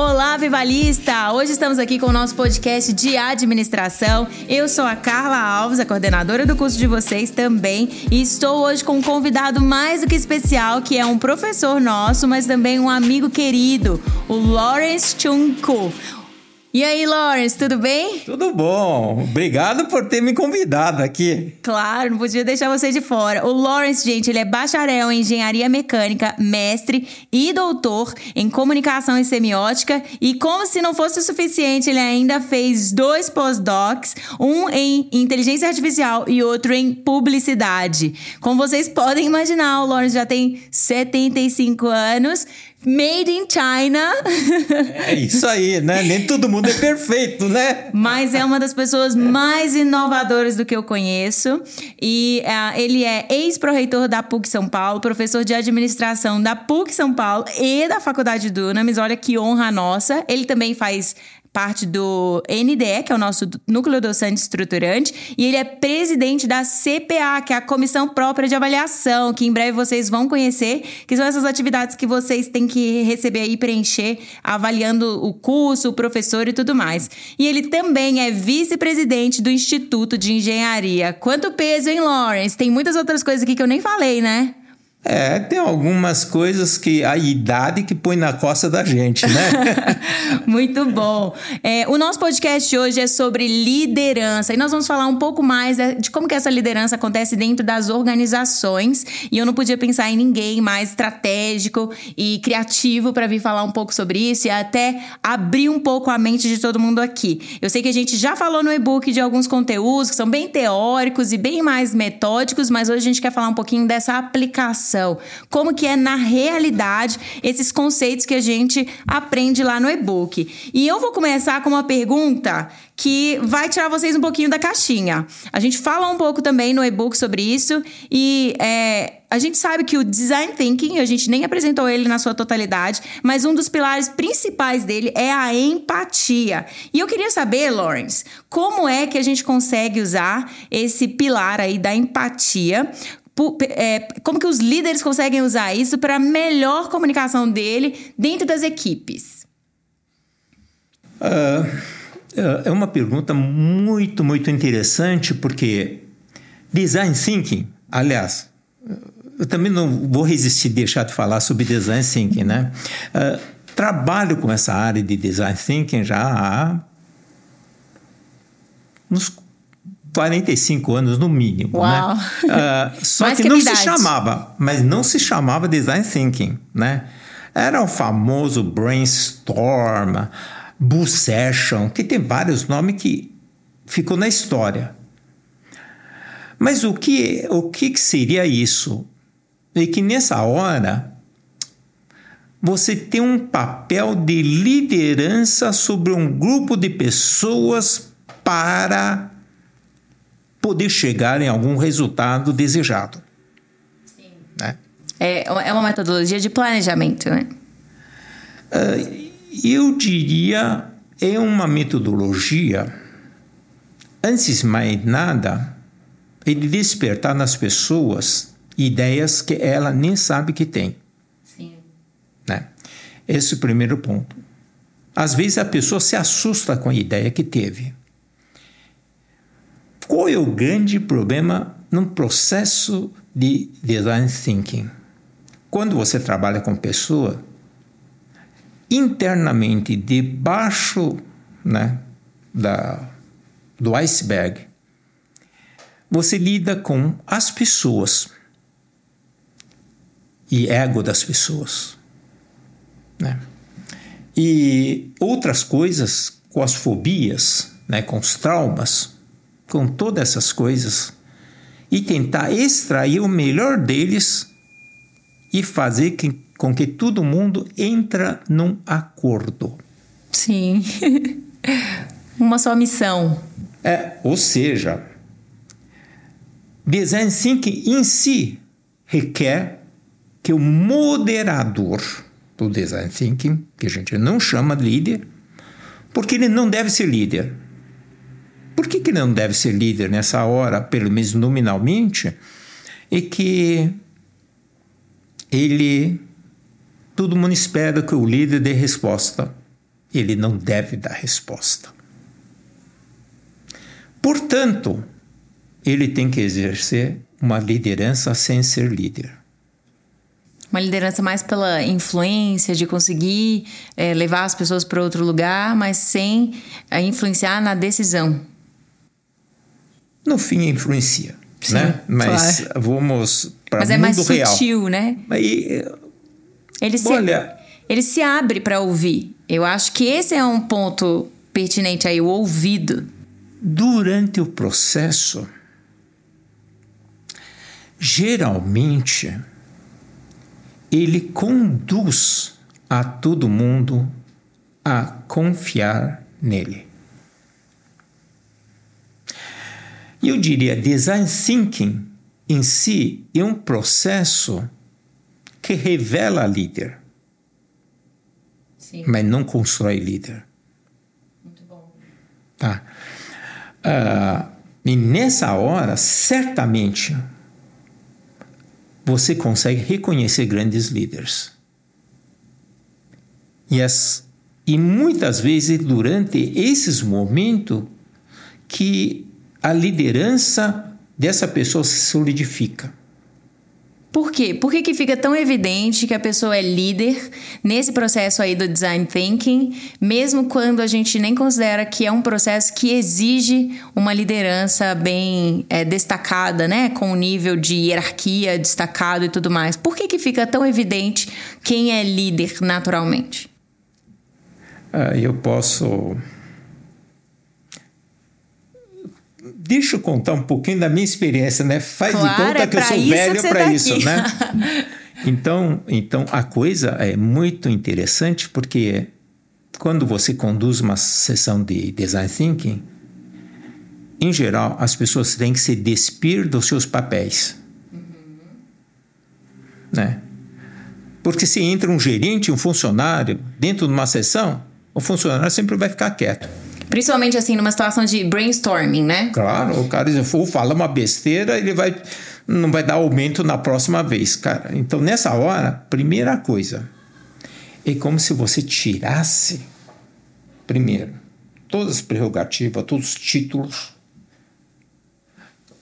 Olá, Vivalista! Hoje estamos aqui com o nosso podcast de administração. Eu sou a Carla Alves, a coordenadora do curso de vocês também, e estou hoje com um convidado mais do que especial, que é um professor nosso, mas também um amigo querido, o Lawrence Chunko. E aí, Lawrence, tudo bem? Tudo bom. Obrigado por ter me convidado aqui. Claro, não podia deixar você de fora. O Lawrence, gente, ele é bacharel em engenharia mecânica, mestre e doutor em comunicação e semiótica. E como se não fosse o suficiente, ele ainda fez dois pós-docs, um em inteligência artificial e outro em publicidade. Como vocês podem imaginar, o Lawrence já tem 75 anos Made in China. É isso aí, né? Nem todo mundo é perfeito, né? Mas é uma das pessoas mais inovadoras do que eu conheço. E uh, ele é ex-proreitor da PUC São Paulo, professor de administração da PUC São Paulo e da Faculdade Dunamis. Olha que honra nossa. Ele também faz parte do NDE, que é o nosso núcleo docente estruturante, e ele é presidente da CPA, que é a Comissão Própria de Avaliação, que em breve vocês vão conhecer, que são essas atividades que vocês têm que receber e preencher, avaliando o curso, o professor e tudo mais. E ele também é vice-presidente do Instituto de Engenharia. Quanto peso, hein, Lawrence? Tem muitas outras coisas aqui que eu nem falei, né? É, tem algumas coisas que a idade que põe na costa da gente, né? Muito bom. É, o nosso podcast hoje é sobre liderança e nós vamos falar um pouco mais de como que essa liderança acontece dentro das organizações. E eu não podia pensar em ninguém mais estratégico e criativo para vir falar um pouco sobre isso e até abrir um pouco a mente de todo mundo aqui. Eu sei que a gente já falou no e-book de alguns conteúdos que são bem teóricos e bem mais metódicos, mas hoje a gente quer falar um pouquinho dessa aplicação como que é na realidade esses conceitos que a gente aprende lá no e-book. E eu vou começar com uma pergunta que vai tirar vocês um pouquinho da caixinha. A gente fala um pouco também no e-book sobre isso e é, a gente sabe que o design thinking, a gente nem apresentou ele na sua totalidade, mas um dos pilares principais dele é a empatia. E eu queria saber, Lawrence, como é que a gente consegue usar esse pilar aí da empatia é, como que os líderes conseguem usar isso para melhor comunicação dele dentro das equipes? Uh, é uma pergunta muito, muito interessante, porque design thinking, aliás, eu também não vou resistir deixar de falar sobre design thinking, né? Uh, trabalho com essa área de design thinking já há uns 45 anos no mínimo, né? Uau. né? Uh, só que, que não se chamava, mas não se chamava design thinking, né? Era o famoso brainstorm, bull session, que tem vários nomes que ficou na história. Mas o que o que seria isso? E que nessa hora você tem um papel de liderança sobre um grupo de pessoas para poder chegar em algum resultado desejado. Sim. Né? É, é uma metodologia de planejamento, né? Uh, eu diria é uma metodologia, antes de mais nada, é de despertar nas pessoas ideias que ela nem sabe que tem. Sim. Né? Esse é o primeiro ponto. Às vezes a pessoa se assusta com a ideia que teve. Qual é o grande problema no processo de design thinking? Quando você trabalha com pessoa, internamente, debaixo né, da, do iceberg, você lida com as pessoas e ego das pessoas. Né? E outras coisas, com as fobias, né, com os traumas, com todas essas coisas e tentar extrair o melhor deles e fazer que, com que todo mundo entra num acordo. Sim. Uma só missão. É, ou seja, design thinking em si requer que o moderador do design thinking, que a gente não chama de líder, porque ele não deve ser líder por que, que não deve ser líder nessa hora, pelo menos nominalmente? É que ele. Todo mundo espera que o líder dê resposta. ele não deve dar resposta. Portanto, ele tem que exercer uma liderança sem ser líder. Uma liderança mais pela influência, de conseguir é, levar as pessoas para outro lugar, mas sem é, influenciar na decisão. No fim, influencia. Sim, né? Mas claro. vamos para real. Mas é mais sutil, né? Aí, ele se, olha, ele se abre para ouvir. Eu acho que esse é um ponto pertinente aí, o ouvido. Durante o processo, geralmente ele conduz a todo mundo a confiar nele. E eu diria, design thinking em si é um processo que revela líder, Sim. mas não constrói líder. Muito bom. Tá. Uh, e nessa hora, certamente, você consegue reconhecer grandes líderes. E, as, e muitas vezes, durante esses momentos, que a liderança dessa pessoa se solidifica. Por quê? Por que, que fica tão evidente que a pessoa é líder nesse processo aí do design thinking, mesmo quando a gente nem considera que é um processo que exige uma liderança bem é, destacada, né? Com um nível de hierarquia destacado e tudo mais. Por que, que fica tão evidente quem é líder naturalmente? Ah, eu posso Deixa eu contar um pouquinho da minha experiência, né? Faz claro, de conta é que eu sou velho para tá isso, né? Então, então a coisa é muito interessante porque quando você conduz uma sessão de design thinking, em geral as pessoas têm que se despir dos seus papéis, uhum. né? Porque se entra um gerente, um funcionário dentro de uma sessão, o funcionário sempre vai ficar quieto. Principalmente assim, numa situação de brainstorming, né? Claro, o cara for fala uma besteira, ele vai não vai dar aumento na próxima vez, cara. Então, nessa hora, primeira coisa, é como se você tirasse, primeiro, todas as prerrogativas, todos os títulos,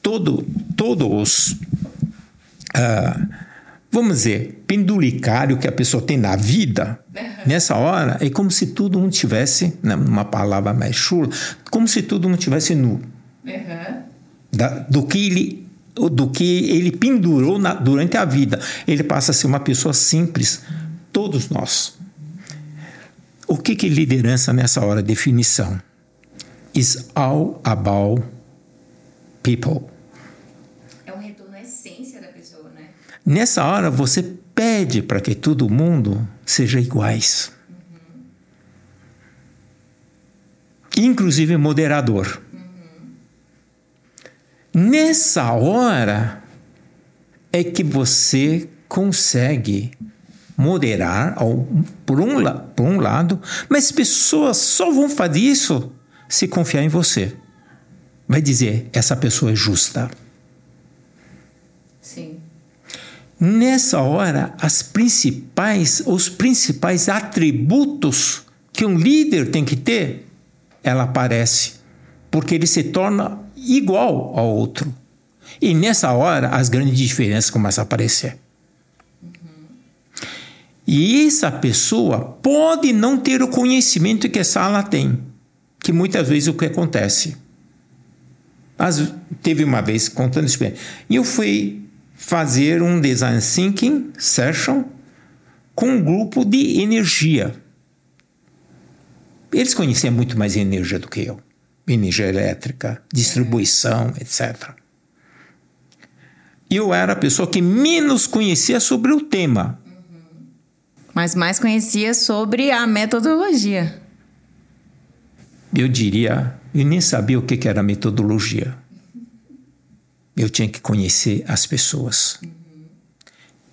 todo, todos os. Uh, vamos dizer, penduricário que a pessoa tem na vida, nessa hora, é como se todo mundo tivesse, numa palavra mais chula, como se todo mundo tivesse nu. Uhum. Da, do que ele do que ele pendurou na, durante a vida. Ele passa a ser uma pessoa simples, todos nós. O que, que é liderança nessa hora? Definição. Is all about people. Nessa hora você pede para que todo mundo seja iguais. Inclusive moderador. Nessa hora é que você consegue moderar por um, por um lado, mas pessoas só vão fazer isso se confiar em você. Vai dizer, essa pessoa é justa. Nessa hora, as principais, os principais atributos que um líder tem que ter, ela aparece, porque ele se torna igual ao outro. E nessa hora, as grandes diferenças começam a aparecer. E essa pessoa pode não ter o conhecimento que essa ala tem, que muitas vezes o que acontece. As, teve uma vez, contando isso e eu fui fazer um design thinking session com um grupo de energia. Eles conheciam muito mais energia do que eu. Energia elétrica, distribuição, etc. Eu era a pessoa que menos conhecia sobre o tema. Mas mais conhecia sobre a metodologia. Eu diria, eu nem sabia o que era metodologia eu tinha que conhecer as pessoas.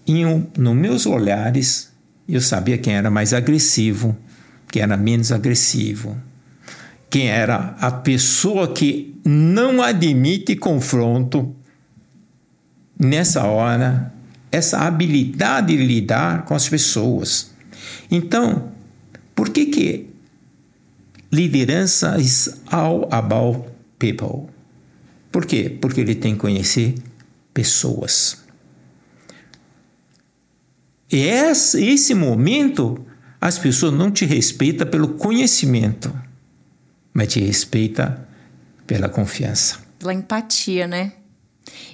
E nos meus olhares, eu sabia quem era mais agressivo, quem era menos agressivo, quem era a pessoa que não admite confronto. Nessa hora, essa habilidade de lidar com as pessoas. Então, por que que liderança is all about people. Por quê? Porque ele tem que conhecer pessoas. E esse, momento, as pessoas não te respeitam pelo conhecimento, mas te respeitam pela confiança. Pela empatia, né?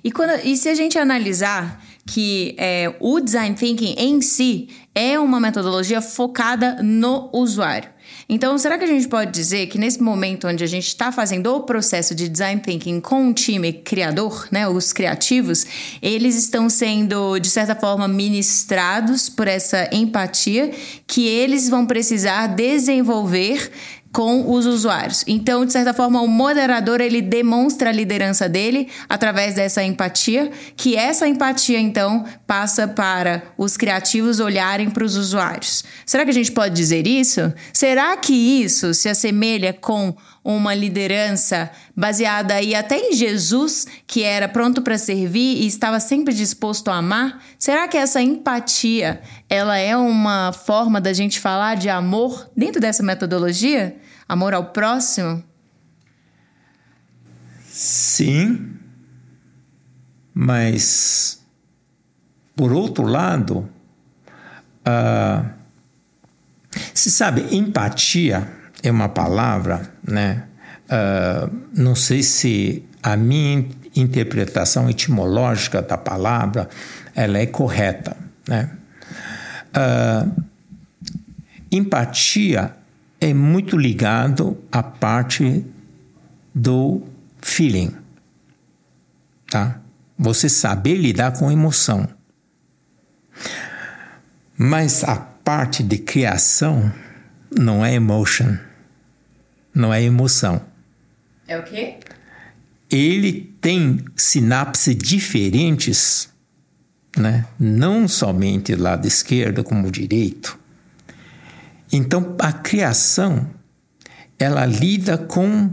E, quando, e se a gente analisar que é, o design thinking em si é uma metodologia focada no usuário. Então, será que a gente pode dizer que nesse momento onde a gente está fazendo o processo de design thinking com um time criador, né, os criativos, eles estão sendo de certa forma ministrados por essa empatia que eles vão precisar desenvolver com os usuários. Então, de certa forma, o moderador ele demonstra a liderança dele através dessa empatia, que essa empatia então passa para os criativos olharem para os usuários. Será que a gente pode dizer isso? Será que isso se assemelha com uma liderança baseada aí até em Jesus, que era pronto para servir e estava sempre disposto a amar? Será que essa empatia, ela é uma forma da gente falar de amor dentro dessa metodologia? Amor ao próximo? Sim, mas por outro lado, uh, se sabe, empatia é uma palavra, né? Uh, não sei se a minha interpretação etimológica da palavra ela é correta, né? Uh, empatia é muito ligado à parte do feeling, tá? Você saber lidar com emoção. Mas a parte de criação não é emotion, não é emoção. É o quê? Ele tem sinapses diferentes, né? Não somente do lado esquerdo como o direito então, a criação ela lida com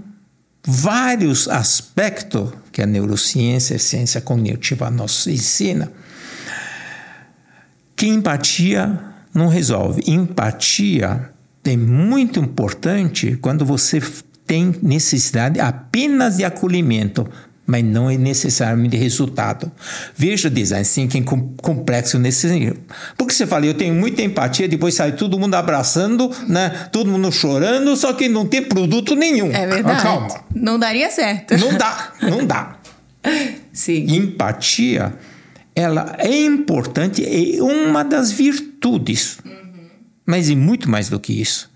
vários aspectos que a neurociência, a ciência cognitiva nos ensina, que empatia não resolve. Empatia é muito importante quando você tem necessidade apenas de acolhimento, mas não é necessariamente resultado. Veja o design thinking complexo nesse sentido. Porque você fala, eu tenho muita empatia, depois sai todo mundo abraçando, né? todo mundo chorando, só que não tem produto nenhum. É verdade. Calma. Não daria certo. Não dá, não dá. Sim. Empatia, ela é importante, é uma das virtudes. Mas é muito mais do que isso.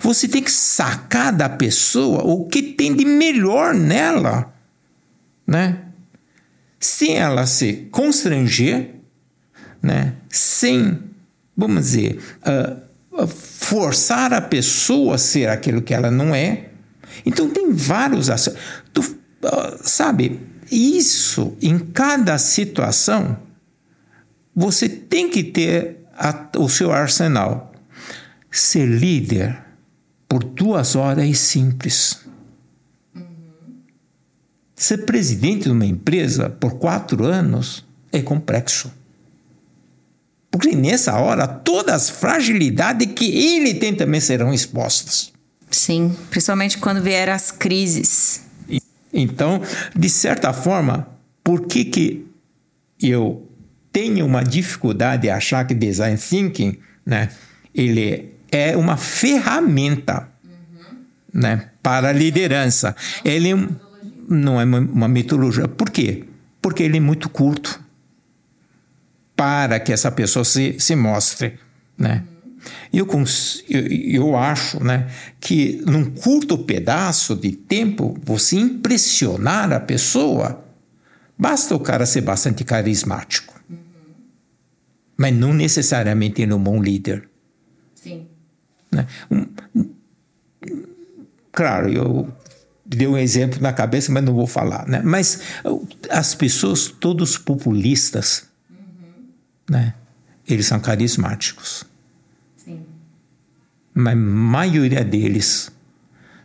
Você tem que sacar da pessoa o que tem de melhor nela né? Sem ela se constranger, né? Sem, vamos dizer, uh, forçar a pessoa a ser aquilo que ela não é. Então tem vários tu, uh, sabe, isso em cada situação você tem que ter a, o seu arsenal. Ser líder por duas horas é simples. Ser presidente de uma empresa por quatro anos é complexo. Porque nessa hora todas as fragilidades que ele tem também serão expostas. Sim, principalmente quando vier as crises. Então, de certa forma, por que, que eu tenho uma dificuldade de achar que design thinking, né, ele é uma ferramenta, uhum. né, para a liderança. Ele é não é uma mitologia. Por quê? Porque ele é muito curto para que essa pessoa se, se mostre, né? Eu, eu, eu acho né, que num curto pedaço de tempo, você impressionar a pessoa, basta o cara ser bastante carismático. Mas não necessariamente ele é um bom líder. Né? Um, claro, eu deu um exemplo na cabeça, mas não vou falar, né? Mas as pessoas, todos populistas, uhum. né? Eles são carismáticos. Sim. Mas a maioria deles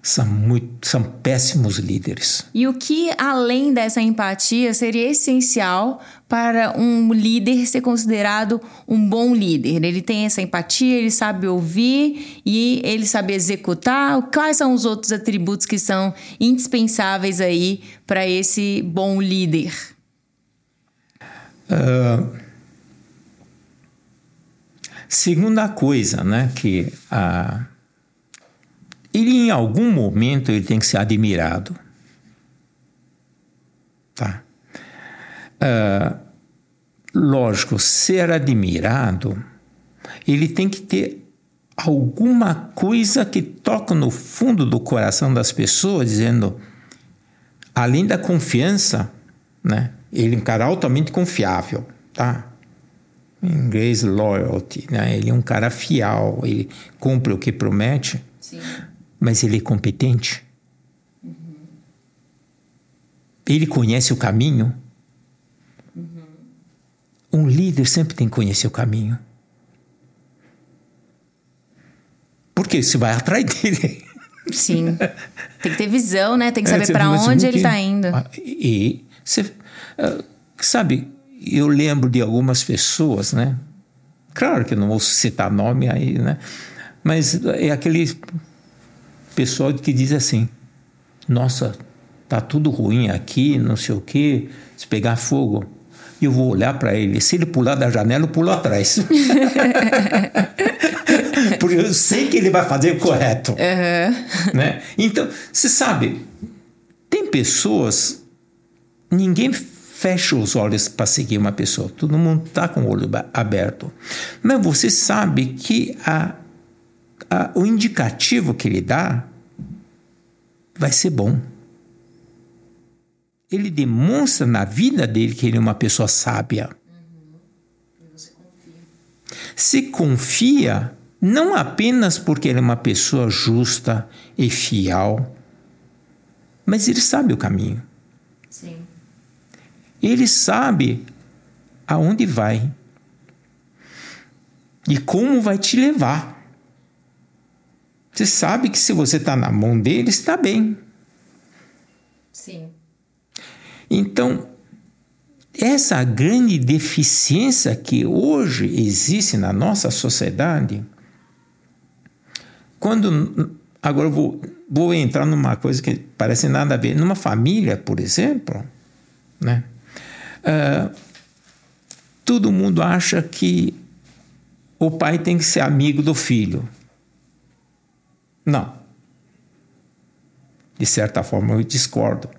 são, muito, são péssimos líderes. E o que, além dessa empatia, seria essencial para um líder ser considerado um bom líder? Ele tem essa empatia, ele sabe ouvir e ele sabe executar. Quais são os outros atributos que são indispensáveis aí para esse bom líder? Uh, segunda coisa, né, que a ele em algum momento ele tem que ser admirado. Tá? Uh, lógico, ser admirado, ele tem que ter alguma coisa que toca no fundo do coração das pessoas, dizendo, além da confiança, né? Ele é um cara altamente confiável, tá? Em inglês, loyalty, né? Ele é um cara fiel, ele cumpre o que promete. Sim mas ele é competente? Uhum. Ele conhece o caminho? Uhum. Um líder sempre tem que conhecer o caminho. Porque você vai atrás dele. Sim. Tem que ter visão, né? Tem que é, saber é, para onde ele está indo. Ah, e você, uh, sabe, eu lembro de algumas pessoas, né? Claro que eu não vou citar nome aí, né? Mas é aquele pessoal que diz assim: nossa, tá tudo ruim aqui, não sei o quê, se pegar fogo. Eu vou olhar para ele. Se ele pular da janela, eu pulo atrás. Porque eu sei que ele vai fazer o correto. Uhum. Né? Então, você sabe, tem pessoas. Ninguém fecha os olhos para seguir uma pessoa. Todo mundo está com o olho aberto. Mas você sabe que a a, o indicativo que ele dá vai ser bom. Ele demonstra na vida dele que ele é uma pessoa sábia. Uhum. Confia. Se confia não apenas porque ele é uma pessoa justa e fiel, mas ele sabe o caminho. Sim. Ele sabe aonde vai e como vai te levar. Você sabe que se você está na mão dele, está bem. Sim. Então, essa grande deficiência que hoje existe na nossa sociedade, quando. Agora eu vou, vou entrar numa coisa que parece nada a ver. Numa família, por exemplo, né? Uh, todo mundo acha que o pai tem que ser amigo do filho. Não. De certa forma, eu discordo.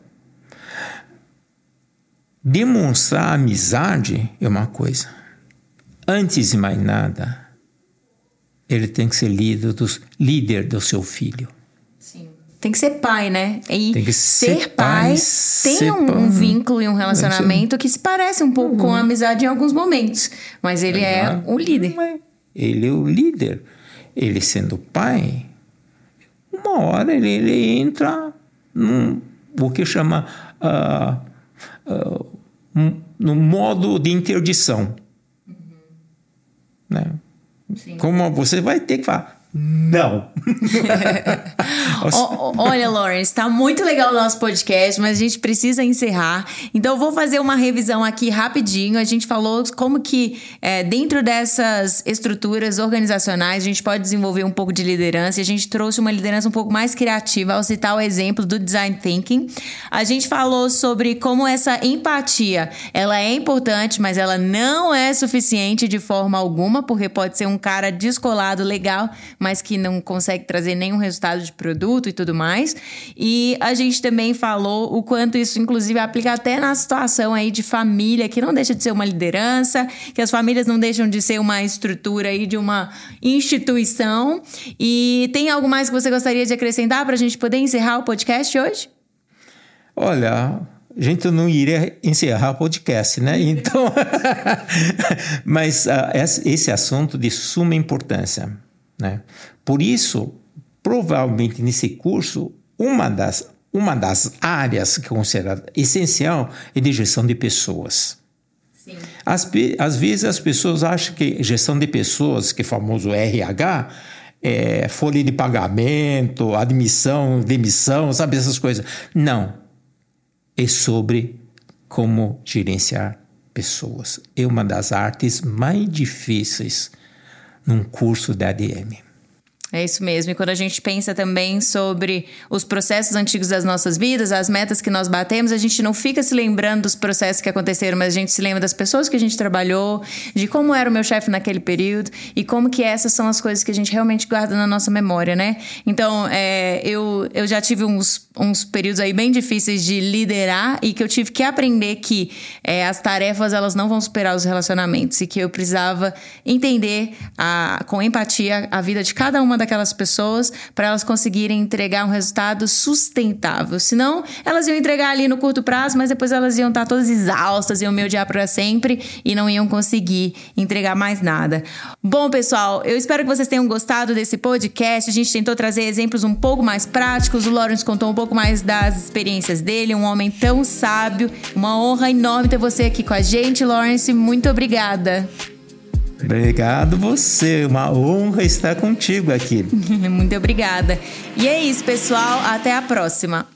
Demonstrar amizade é uma coisa. Antes de mais nada, ele tem que ser líder, dos, líder do seu filho. Sim. Tem que ser pai, né? E tem que ser, ser pai, tem ser um, pai. vínculo e um relacionamento que se parece um pouco uhum. com a amizade em alguns momentos. Mas ele é, é o líder. Ele é o líder. Ele sendo pai, uma hora ele, ele entra num, o que chama uh, uh, um, no modo de interdição. Uhum. Né? Como você vai ter que falar, não. Olha, Lawrence, tá muito legal o nosso podcast, mas a gente precisa encerrar. Então, eu vou fazer uma revisão aqui rapidinho. A gente falou como que, é, dentro dessas estruturas organizacionais, a gente pode desenvolver um pouco de liderança. E a gente trouxe uma liderança um pouco mais criativa ao citar o exemplo do design thinking. A gente falou sobre como essa empatia, ela é importante, mas ela não é suficiente de forma alguma, porque pode ser um cara descolado, legal, mas que não consegue trazer nenhum resultado de produto e tudo mais. E a gente também falou o quanto isso, inclusive, aplica até na situação aí de família, que não deixa de ser uma liderança, que as famílias não deixam de ser uma estrutura aí de uma instituição. E tem algo mais que você gostaria de acrescentar para a gente poder encerrar o podcast hoje? Olha, a gente não iria encerrar o podcast, né? Então, mas uh, esse assunto de suma importância. Né? Por isso, provavelmente nesse curso, uma das, uma das áreas que é considerada essencial é de gestão de pessoas. Às, às vezes as pessoas acham que gestão de pessoas, que é famoso RH, é, folha de pagamento, admissão, demissão, sabe essas coisas. Não. É sobre como gerenciar pessoas. É uma das artes mais difíceis num curso da ADM. É isso mesmo. E quando a gente pensa também sobre os processos antigos das nossas vidas, as metas que nós batemos, a gente não fica se lembrando dos processos que aconteceram, mas a gente se lembra das pessoas que a gente trabalhou, de como era o meu chefe naquele período e como que essas são as coisas que a gente realmente guarda na nossa memória, né? Então, é, eu, eu já tive uns, uns períodos aí bem difíceis de liderar e que eu tive que aprender que é, as tarefas elas não vão superar os relacionamentos e que eu precisava entender a, com empatia a vida de cada uma daquelas pessoas para elas conseguirem entregar um resultado sustentável. Senão, elas iam entregar ali no curto prazo, mas depois elas iam estar todas exaustas, iam me odiar para sempre e não iam conseguir entregar mais nada. Bom, pessoal, eu espero que vocês tenham gostado desse podcast. A gente tentou trazer exemplos um pouco mais práticos. O Lawrence contou um pouco mais das experiências dele, um homem tão sábio. Uma honra enorme ter você aqui com a gente, Lawrence. Muito obrigada. Obrigado você, uma honra estar contigo aqui. Muito obrigada. E é isso, pessoal, até a próxima.